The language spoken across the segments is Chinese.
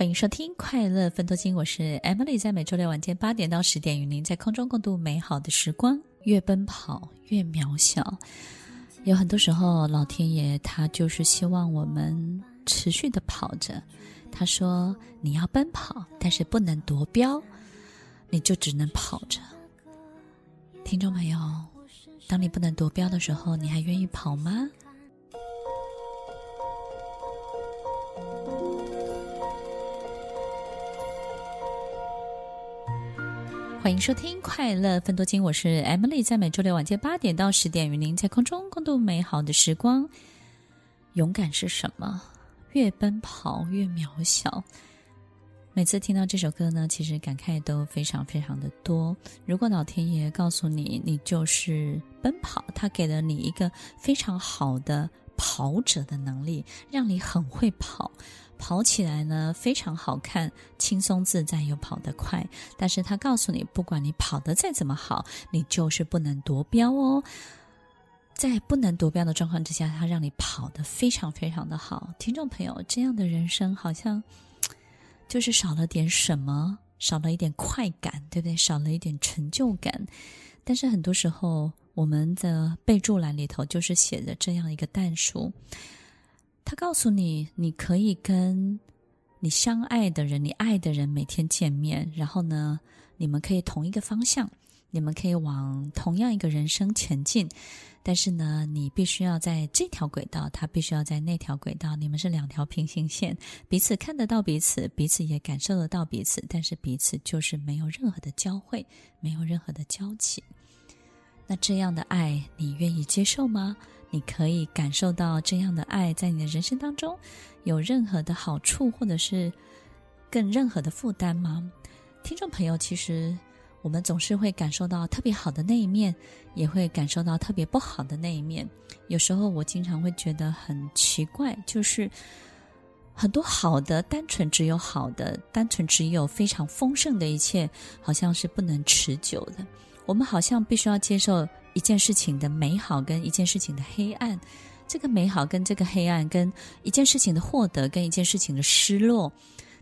欢迎收听《快乐分多金》，我是 Emily，在每周六晚间八点到十点，与您在空中共度美好的时光。越奔跑越渺小，有很多时候，老天爷他就是希望我们持续的跑着。他说：“你要奔跑，但是不能夺标，你就只能跑着。”听众朋友，当你不能夺标的时候，你还愿意跑吗？欢迎收听《快乐分多金》，我是 Emily，在每周六晚间八点到十点，与您在空中共度美好的时光。勇敢是什么？越奔跑越渺小。每次听到这首歌呢，其实感慨都非常非常的多。如果老天爷告诉你，你就是奔跑，他给了你一个非常好的跑者的能力，让你很会跑。跑起来呢，非常好看，轻松自在又跑得快。但是他告诉你，不管你跑得再怎么好，你就是不能夺标哦。在不能夺标的状况之下，他让你跑得非常非常的好。听众朋友，这样的人生好像就是少了点什么，少了一点快感，对不对？少了一点成就感。但是很多时候，我们的备注栏里头就是写着这样一个但书。他告诉你，你可以跟你相爱的人、你爱的人每天见面，然后呢，你们可以同一个方向，你们可以往同样一个人生前进。但是呢，你必须要在这条轨道，他必须要在那条轨道，你们是两条平行线，彼此看得到彼此，彼此也感受得到彼此，但是彼此就是没有任何的交汇，没有任何的交集。那这样的爱，你愿意接受吗？你可以感受到这样的爱在你的人生当中有任何的好处，或者是更任何的负担吗？听众朋友，其实我们总是会感受到特别好的那一面，也会感受到特别不好的那一面。有时候我经常会觉得很奇怪，就是很多好的，单纯只有好的，单纯只有非常丰盛的一切，好像是不能持久的。我们好像必须要接受。一件事情的美好跟一件事情的黑暗，这个美好跟这个黑暗，跟一件事情的获得跟一件事情的失落，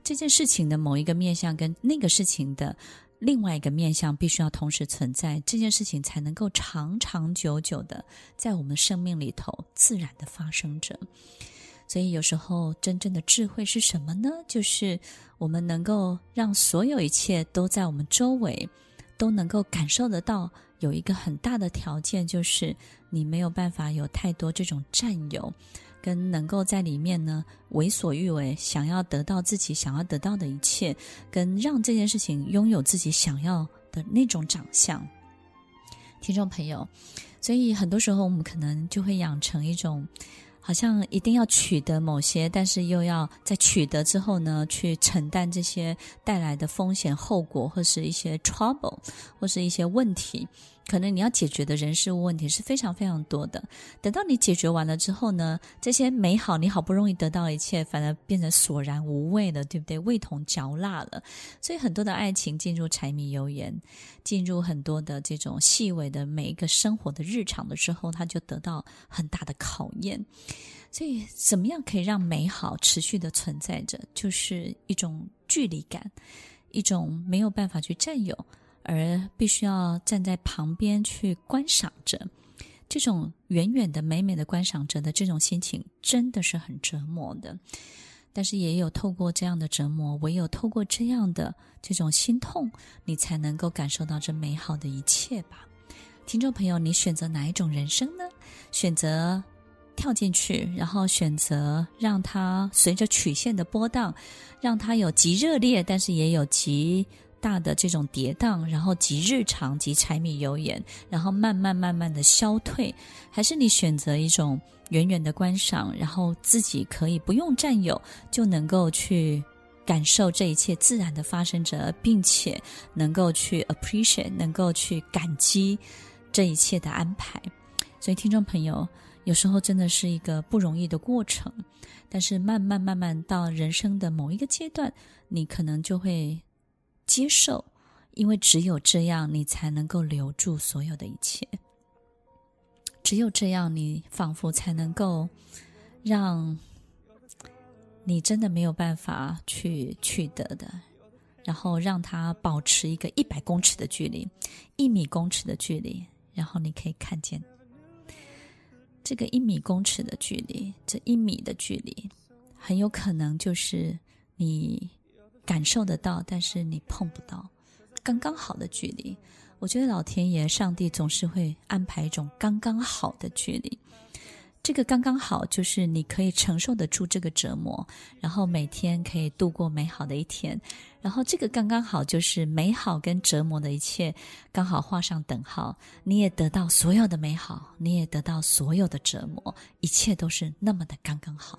这件事情的某一个面向跟那个事情的另外一个面向，必须要同时存在，这件事情才能够长长久久的在我们生命里头自然的发生着。所以有时候真正的智慧是什么呢？就是我们能够让所有一切都在我们周围都能够感受得到。有一个很大的条件，就是你没有办法有太多这种占有，跟能够在里面呢为所欲为，想要得到自己想要得到的一切，跟让这件事情拥有自己想要的那种长相。听众朋友，所以很多时候我们可能就会养成一种。好像一定要取得某些，但是又要在取得之后呢，去承担这些带来的风险、后果，或是一些 trouble，或是一些问题。可能你要解决的人事物问题是非常非常多的。等到你解决完了之后呢，这些美好你好不容易得到一切，反而变成索然无味了，对不对？味同嚼蜡了。所以很多的爱情进入柴米油盐，进入很多的这种细微的每一个生活的日常的时候，它就得到很大的考验。所以，怎么样可以让美好持续的存在着？就是一种距离感，一种没有办法去占有。而必须要站在旁边去观赏着，这种远远的、美美的观赏着的这种心情，真的是很折磨的。但是也有透过这样的折磨，唯有透过这样的这种心痛，你才能够感受到这美好的一切吧。听众朋友，你选择哪一种人生呢？选择跳进去，然后选择让它随着曲线的波荡，让它有极热烈，但是也有极。大的这种跌宕，然后及日常，及柴米油盐，然后慢慢慢慢的消退，还是你选择一种远远的观赏，然后自己可以不用占有，就能够去感受这一切自然的发生着，并且能够去 appreciate，能够去感激这一切的安排。所以，听众朋友，有时候真的是一个不容易的过程，但是慢慢慢慢到人生的某一个阶段，你可能就会。接受，因为只有这样，你才能够留住所有的一切。只有这样，你仿佛才能够让你真的没有办法去取得的，然后让它保持一个一百公尺的距离，一米公尺的距离，然后你可以看见这个一米公尺的距离，这一米的距离，很有可能就是你感受得到，但是你碰不到，刚刚好的距离。我觉得老天爷、上帝总是会安排一种刚刚好的距离，这个刚刚好就是你可以承受得住这个折磨，然后每天可以度过美好的一天，然后这个刚刚好就是美好跟折磨的一切刚好画上等号，你也得到所有的美好，你也得到所有的折磨，一切都是那么的刚刚好。